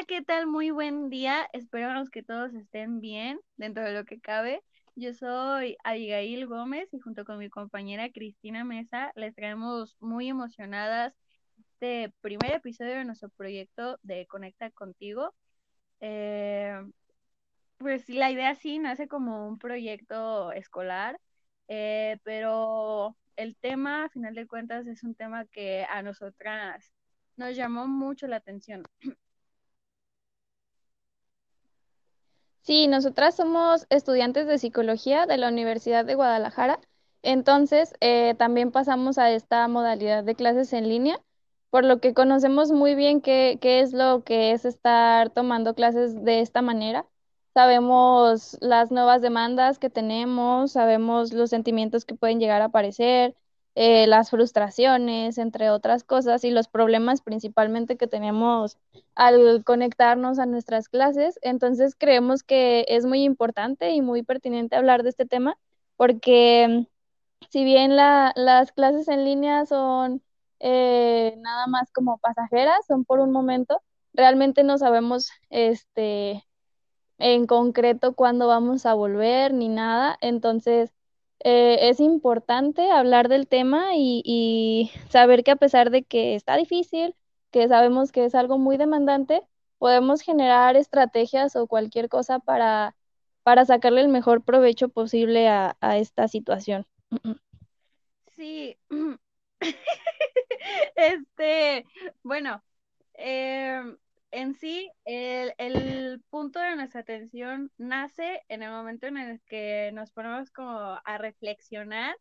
Hola, ¿qué tal? Muy buen día. Esperamos que todos estén bien dentro de lo que cabe. Yo soy Abigail Gómez y junto con mi compañera Cristina Mesa les traemos muy emocionadas este primer episodio de nuestro proyecto de Conecta contigo. Eh, pues la idea sí nace como un proyecto escolar, eh, pero el tema, a final de cuentas, es un tema que a nosotras nos llamó mucho la atención. Sí, nosotras somos estudiantes de psicología de la Universidad de Guadalajara, entonces eh, también pasamos a esta modalidad de clases en línea, por lo que conocemos muy bien qué, qué es lo que es estar tomando clases de esta manera. Sabemos las nuevas demandas que tenemos, sabemos los sentimientos que pueden llegar a aparecer, eh, las frustraciones, entre otras cosas, y los problemas principalmente que tenemos al conectarnos a nuestras clases. Entonces creemos que es muy importante y muy pertinente hablar de este tema, porque si bien las clases en línea son eh, nada más como pasajeras, son por un momento, realmente no sabemos este en concreto cuándo vamos a volver ni nada. Entonces, eh, es importante hablar del tema y, y saber que a pesar de que está difícil, que sabemos que es algo muy demandante, podemos generar estrategias o cualquier cosa para, para sacarle el mejor provecho posible a, a esta situación. Sí, este, bueno, eh, en sí, el, punto de nuestra atención nace en el momento en el que nos ponemos como a reflexionar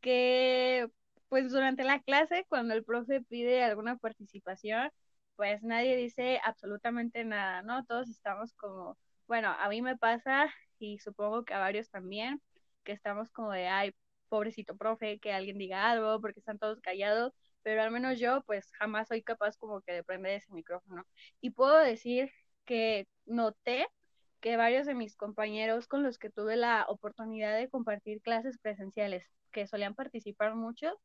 que pues durante la clase, cuando el profe pide alguna participación, pues nadie dice absolutamente nada, ¿no? Todos estamos como, bueno, a mí me pasa y supongo que a varios también, que estamos como de, ay, pobrecito profe, que alguien diga algo porque están todos callados pero al menos yo pues jamás soy capaz como que de prender ese micrófono. Y puedo decir que noté que varios de mis compañeros con los que tuve la oportunidad de compartir clases presenciales, que solían participar mucho,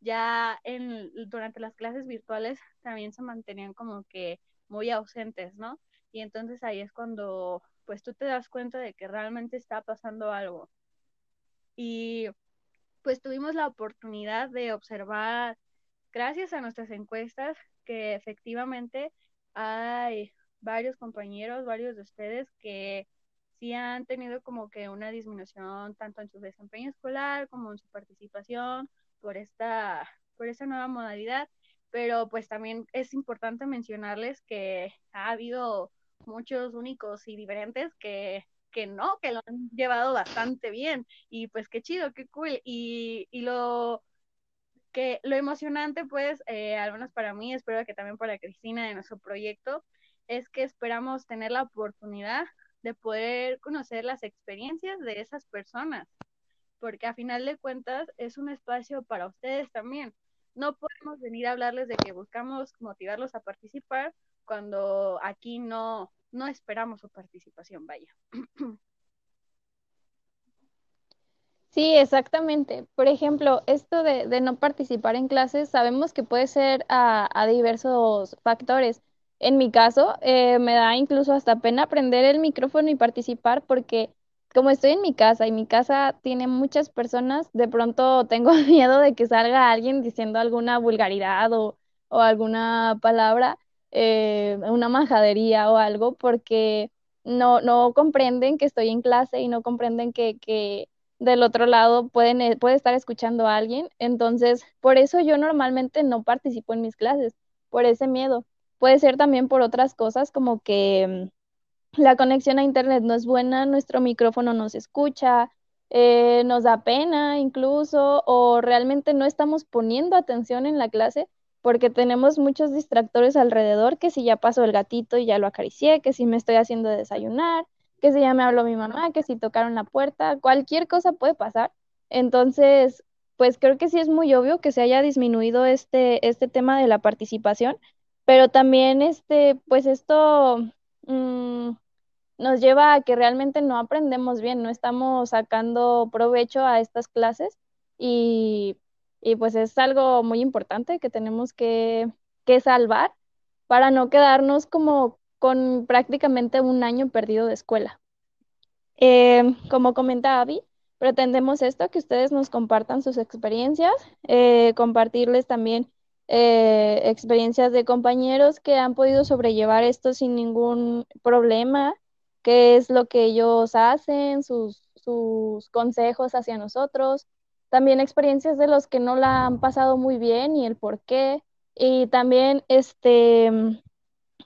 ya en, durante las clases virtuales también se mantenían como que muy ausentes, ¿no? Y entonces ahí es cuando pues tú te das cuenta de que realmente está pasando algo. Y pues tuvimos la oportunidad de observar gracias a nuestras encuestas que efectivamente hay varios compañeros, varios de ustedes que sí han tenido como que una disminución tanto en su desempeño escolar como en su participación por esta, por nueva modalidad, pero pues también es importante mencionarles que ha habido muchos únicos y diferentes que, que no, que lo han llevado bastante bien. Y pues qué chido, qué cool. Y, y lo que lo emocionante, pues, eh, al menos para mí, espero que también para Cristina de nuestro proyecto, es que esperamos tener la oportunidad de poder conocer las experiencias de esas personas, porque a final de cuentas es un espacio para ustedes también. No podemos venir a hablarles de que buscamos motivarlos a participar cuando aquí no, no esperamos su participación, vaya. Sí, exactamente. Por ejemplo, esto de, de no participar en clases, sabemos que puede ser a, a diversos factores. En mi caso, eh, me da incluso hasta pena prender el micrófono y participar porque como estoy en mi casa y mi casa tiene muchas personas, de pronto tengo miedo de que salga alguien diciendo alguna vulgaridad o, o alguna palabra, eh, una majadería o algo, porque no, no comprenden que estoy en clase y no comprenden que, que del otro lado pueden, eh, puede estar escuchando a alguien. Entonces, por eso yo normalmente no participo en mis clases, por ese miedo. Puede ser también por otras cosas como que mm, la conexión a internet no es buena, nuestro micrófono no se escucha, eh, nos da pena incluso, o realmente no estamos poniendo atención en la clase porque tenemos muchos distractores alrededor, que si ya pasó el gatito y ya lo acaricié, que si me estoy haciendo desayunar, que si ya me habló mi mamá, que si tocaron la puerta, cualquier cosa puede pasar. Entonces, pues creo que sí es muy obvio que se haya disminuido este, este tema de la participación, pero también este, pues esto mmm, nos lleva a que realmente no aprendemos bien, no estamos sacando provecho a estas clases y, y pues es algo muy importante que tenemos que, que salvar para no quedarnos como con prácticamente un año perdido de escuela. Eh, como comentaba Abby, pretendemos esto, que ustedes nos compartan sus experiencias, eh, compartirles también eh, experiencias de compañeros que han podido sobrellevar esto sin ningún problema, qué es lo que ellos hacen, sus, sus consejos hacia nosotros, también experiencias de los que no la han pasado muy bien y el por qué, y también este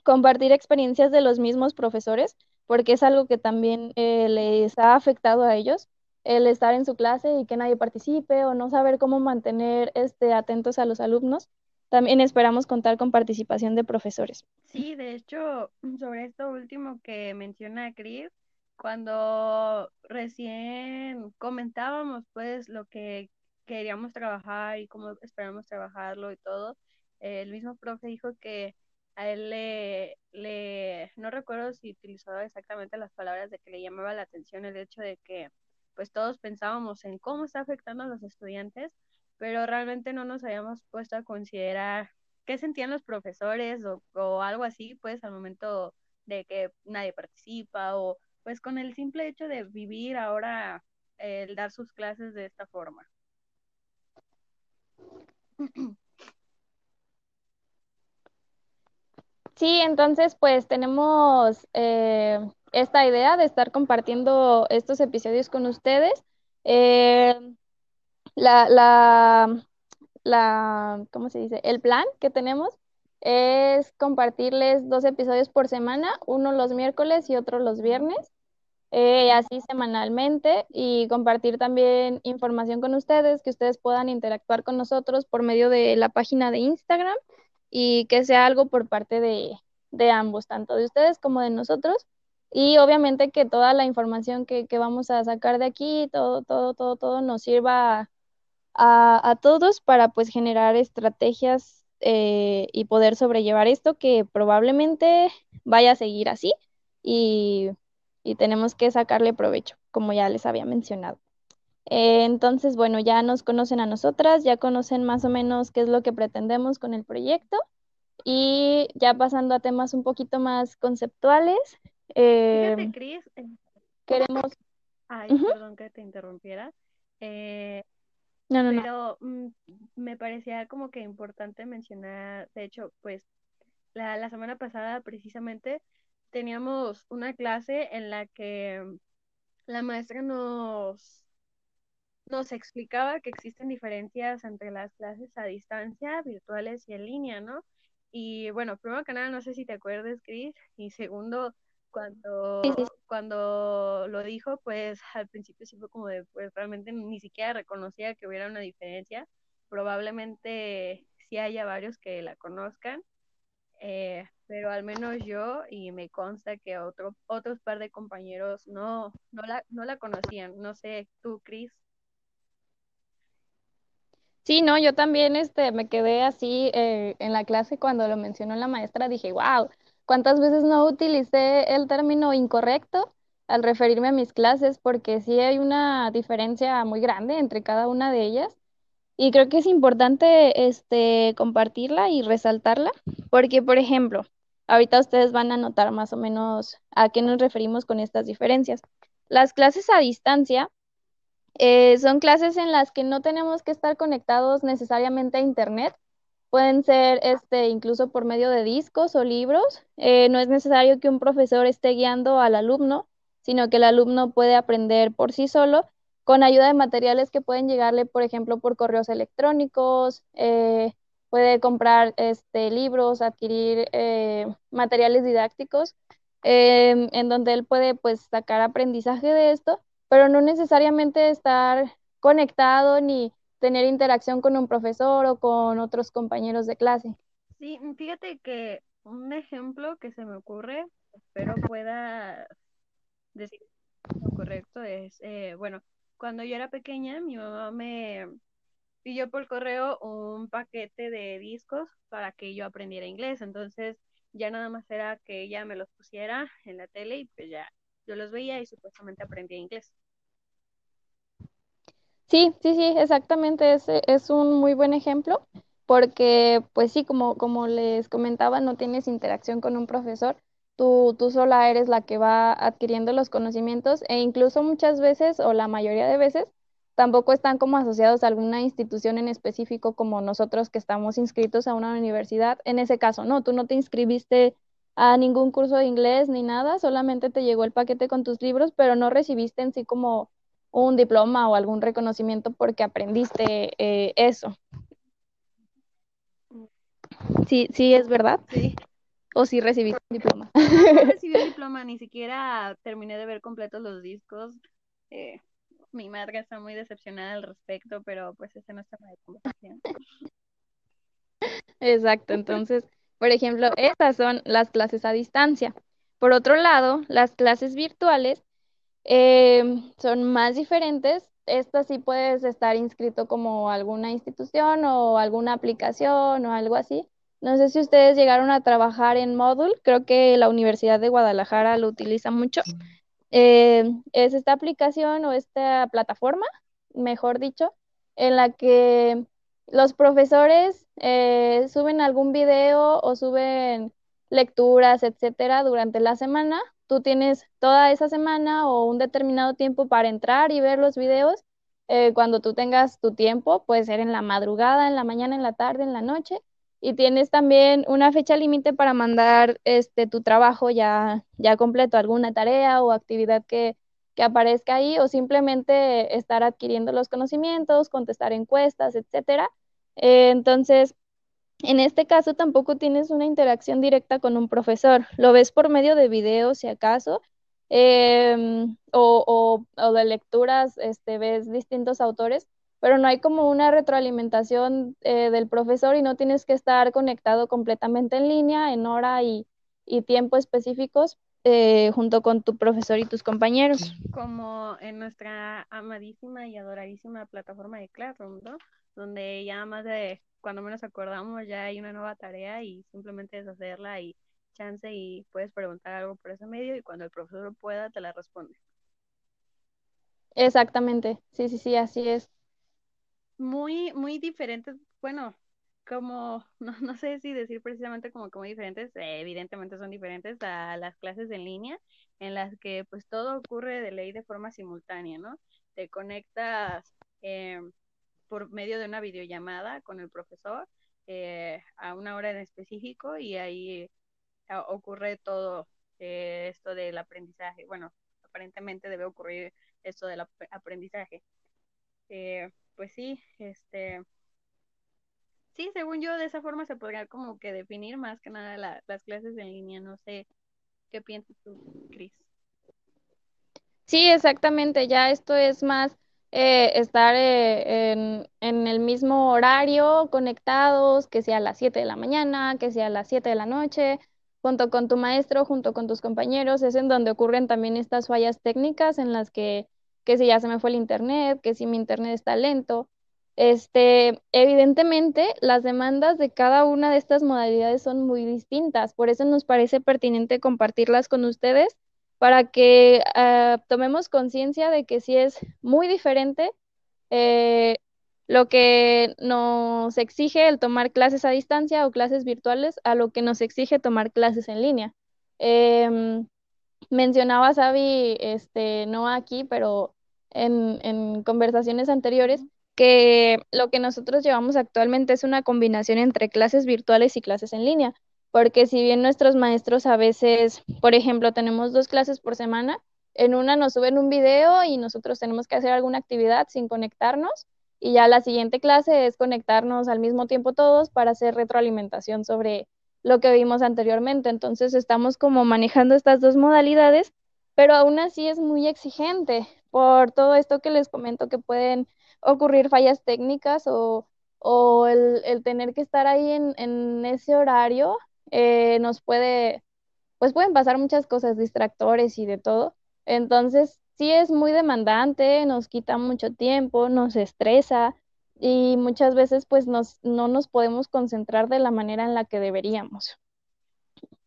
compartir experiencias de los mismos profesores, porque es algo que también eh, les ha afectado a ellos, el estar en su clase y que nadie participe o no saber cómo mantener este, atentos a los alumnos. También esperamos contar con participación de profesores. Sí, de hecho, sobre esto último que menciona Cris, cuando recién comentábamos pues lo que queríamos trabajar y cómo esperamos trabajarlo y todo, el mismo profe dijo que a él le, le, no recuerdo si utilizaba exactamente las palabras de que le llamaba la atención el hecho de que pues todos pensábamos en cómo está afectando a los estudiantes, pero realmente no nos habíamos puesto a considerar qué sentían los profesores o, o algo así, pues al momento de que nadie participa o pues con el simple hecho de vivir ahora el dar sus clases de esta forma. Sí, entonces pues tenemos eh, esta idea de estar compartiendo estos episodios con ustedes. Eh, la, la, la, ¿cómo se dice? El plan que tenemos es compartirles dos episodios por semana, uno los miércoles y otro los viernes, eh, así semanalmente, y compartir también información con ustedes, que ustedes puedan interactuar con nosotros por medio de la página de Instagram y que sea algo por parte de, de ambos, tanto de ustedes como de nosotros. Y obviamente que toda la información que, que vamos a sacar de aquí, todo, todo, todo, todo nos sirva a, a todos para pues generar estrategias eh, y poder sobrellevar esto que probablemente vaya a seguir así y, y tenemos que sacarle provecho, como ya les había mencionado. Eh, entonces, bueno, ya nos conocen a nosotras, ya conocen más o menos qué es lo que pretendemos con el proyecto y ya pasando a temas un poquito más conceptuales. Eh, Fíjate, Cris, queremos... Ay, uh -huh. perdón que te interrumpiera. Eh, no, no, pero no. me parecía como que importante mencionar, de hecho, pues la, la semana pasada precisamente teníamos una clase en la que la maestra nos nos explicaba que existen diferencias entre las clases a distancia, virtuales y en línea, ¿no? Y bueno, primero que nada, no sé si te acuerdas, Cris, y segundo, cuando, sí, sí. cuando lo dijo, pues al principio sí fue como de, pues realmente ni siquiera reconocía que hubiera una diferencia. Probablemente sí haya varios que la conozcan, eh, pero al menos yo, y me consta que otro, otros par de compañeros no, no, la, no la conocían. No sé, tú, Cris. Sí, no, yo también este, me quedé así eh, en la clase cuando lo mencionó la maestra, dije, wow, ¿cuántas veces no utilicé el término incorrecto al referirme a mis clases? Porque sí hay una diferencia muy grande entre cada una de ellas y creo que es importante este, compartirla y resaltarla, porque, por ejemplo, ahorita ustedes van a notar más o menos a qué nos referimos con estas diferencias. Las clases a distancia eh, son clases en las que no tenemos que estar conectados necesariamente a Internet. Pueden ser este, incluso por medio de discos o libros. Eh, no es necesario que un profesor esté guiando al alumno, sino que el alumno puede aprender por sí solo con ayuda de materiales que pueden llegarle, por ejemplo, por correos electrónicos. Eh, puede comprar este, libros, adquirir materiales didácticos, en donde él puede pues, sacar aprendizaje de esto pero no necesariamente estar conectado ni tener interacción con un profesor o con otros compañeros de clase. Sí, fíjate que un ejemplo que se me ocurre, espero pueda decir lo correcto, es, eh, bueno, cuando yo era pequeña, mi mamá me pidió por correo un paquete de discos para que yo aprendiera inglés, entonces ya nada más era que ella me los pusiera en la tele y pues ya yo los veía y supuestamente aprendía inglés. Sí, sí, sí, exactamente, es, es un muy buen ejemplo porque, pues sí, como, como les comentaba, no tienes interacción con un profesor, tú, tú sola eres la que va adquiriendo los conocimientos e incluso muchas veces o la mayoría de veces tampoco están como asociados a alguna institución en específico como nosotros que estamos inscritos a una universidad. En ese caso, no, tú no te inscribiste a ningún curso de inglés ni nada, solamente te llegó el paquete con tus libros, pero no recibiste en sí como un diploma o algún reconocimiento porque aprendiste eh, eso. Sí, sí es verdad. Sí. O sí recibiste un diploma. No, recibí un diploma, ni siquiera terminé de ver completos los discos. Eh, mi madre está muy decepcionada al respecto, pero pues ese no es tema de conversación. Exacto, entonces, por ejemplo, estas son las clases a distancia. Por otro lado, las clases virtuales eh, son más diferentes. Estas sí puedes estar inscrito como alguna institución o alguna aplicación o algo así. No sé si ustedes llegaron a trabajar en Moodle, creo que la Universidad de Guadalajara lo utiliza mucho. Eh, es esta aplicación o esta plataforma, mejor dicho, en la que los profesores eh, suben algún video o suben lecturas, etcétera, durante la semana. Tú tienes toda esa semana o un determinado tiempo para entrar y ver los videos. Eh, cuando tú tengas tu tiempo, puede ser en la madrugada, en la mañana, en la tarde, en la noche y tienes también una fecha límite para mandar este tu trabajo ya, ya completo, alguna tarea o actividad que, que aparezca ahí, o simplemente estar adquiriendo los conocimientos, contestar encuestas, etcétera. Eh, entonces, en este caso tampoco tienes una interacción directa con un profesor, lo ves por medio de videos si acaso, em, o, de lecturas, este, ves distintos autores, pero no hay como una retroalimentación eh, del profesor y no tienes que estar conectado completamente en línea, en hora y tiempo específicos eh, junto con tu profesor y tus compañeros. Como en nuestra amadísima y adoradísima plataforma de Classroom, ¿no? Donde ya más de cuando menos acordamos ya hay una nueva tarea y simplemente es hacerla y chance y puedes preguntar algo por ese medio y cuando el profesor pueda te la responde. Exactamente, sí, sí, sí, así es muy, muy diferentes, bueno, como, no, no sé si decir precisamente como muy diferentes, eh, evidentemente son diferentes a las clases en línea, en las que pues todo ocurre de ley de forma simultánea, ¿no? Te conectas eh, por medio de una videollamada con el profesor eh, a una hora en específico y ahí ocurre todo esto del aprendizaje. Bueno, aparentemente debe ocurrir esto del aprendizaje. Eh, pues sí, este, sí, según yo, de esa forma se podría como que definir más que nada las clases en línea. No sé qué piensas tú, Cris. Sí, exactamente. Ya esto es más eh, estar eh, en, en, el mismo horario, conectados, que sea a las 7 de la mañana, que sea a las 7 de la noche, junto con tu maestro, junto con tus compañeros. Es en donde ocurren también estas fallas técnicas en las que que si ya se me fue el internet, que si mi internet está lento. Este, evidentemente, las demandas de cada una de estas modalidades son muy distintas, por eso nos parece pertinente compartirlas con ustedes para que uh, tomemos conciencia de que sí es muy diferente eh, lo que nos exige el tomar clases a distancia o clases virtuales a lo que nos exige tomar clases en línea. Eh, mencionaba Sabi, este, no aquí, pero en conversaciones anteriores, que lo que nosotros llevamos actualmente es una combinación entre clases virtuales y clases en línea, porque si bien nuestros maestros a veces, por ejemplo, tenemos dos clases por semana, en una nos suben un video y nosotros tenemos que hacer alguna actividad sin conectarnos y ya la siguiente clase es conectarnos al mismo tiempo todos para hacer retroalimentación sobre lo que vimos anteriormente. Entonces estamos como manejando estas dos modalidades, pero aún así es muy exigente por todo esto que les comento que pueden ocurrir fallas técnicas o, o el, el, tener que estar ahí en, en ese horario eh, nos puede, pues pueden pasar muchas cosas, distractores y de todo. Entonces, sí es muy demandante, nos quita mucho tiempo, nos estresa y muchas veces pues nos, no nos podemos concentrar de la manera en la que deberíamos.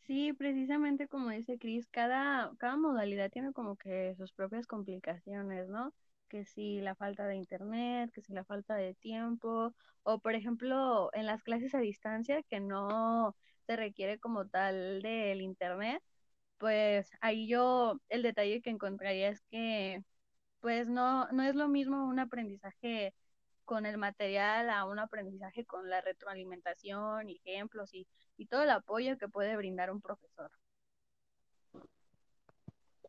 Sí, precisamente como dice Cris, cada, cada modalidad tiene como que sus propias complicaciones, ¿no? Que si la falta de internet, que si la falta de tiempo, o por ejemplo en las clases a distancia que no se requiere como tal del internet, pues ahí yo el detalle que encontraría es que pues no, no es lo mismo un aprendizaje con el material a un aprendizaje con la retroalimentación, ejemplos y, y todo el apoyo que puede brindar un profesor.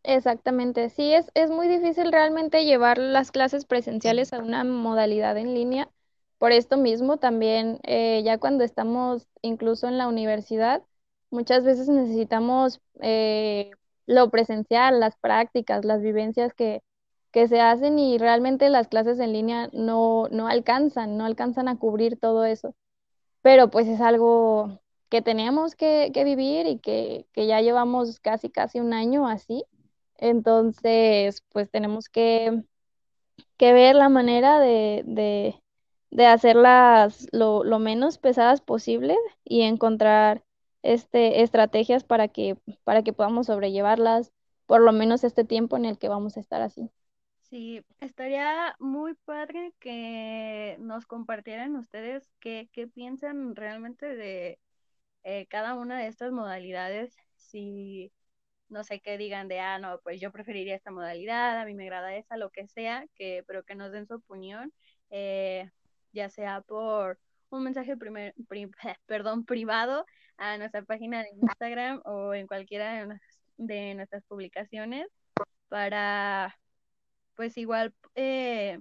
Exactamente, sí, es, es muy difícil realmente llevar las clases presenciales a una modalidad en línea. Por esto mismo, también eh, ya cuando estamos incluso en la universidad, muchas veces necesitamos eh, lo presencial, las prácticas, las vivencias que, que se hacen y realmente las clases en línea no, no alcanzan, no alcanzan a cubrir todo eso. Pero pues es algo que tenemos que, que vivir y que, que ya llevamos casi, casi un año así. Entonces, pues tenemos que, que ver la manera de, de, de hacerlas lo, lo menos pesadas posible y encontrar este, estrategias para que, para que podamos sobrellevarlas por lo menos este tiempo en el que vamos a estar así. Sí, estaría muy padre que nos compartieran ustedes qué, qué piensan realmente de eh, cada una de estas modalidades. Si no sé qué digan de, ah, no, pues yo preferiría esta modalidad, a mí me agrada esa, lo que sea, que, pero que nos den su opinión, eh, ya sea por un mensaje primer, perdón, privado a nuestra página de Instagram o en cualquiera de, nuestras publicaciones para, pues igual, eh,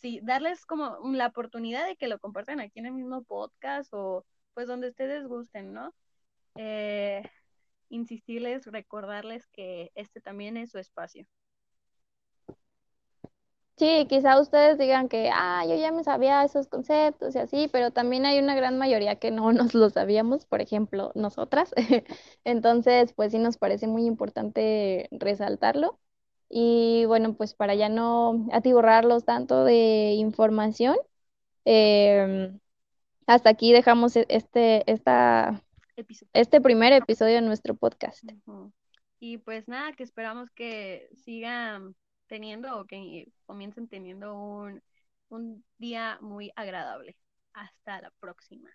sí, darles como la oportunidad de que lo compartan aquí en el mismo podcast o pues donde ustedes gusten, ¿no? Eh, insistirles, recordarles que este también es su espacio. Sí, quizá ustedes digan que, ah, yo ya me sabía esos conceptos y así, pero también hay una gran mayoría que no nos lo sabíamos, por ejemplo, nosotras. Entonces, pues sí nos parece muy importante resaltarlo. Y bueno, pues para ya no atiborrarlos tanto de información, em, hasta aquí dejamos e-, este, esta este primer episodio de nuestro podcast. Y pues nada, que esperamos que sigan teniendo o que comiencen teniendo un, un día muy agradable. Hasta la próxima.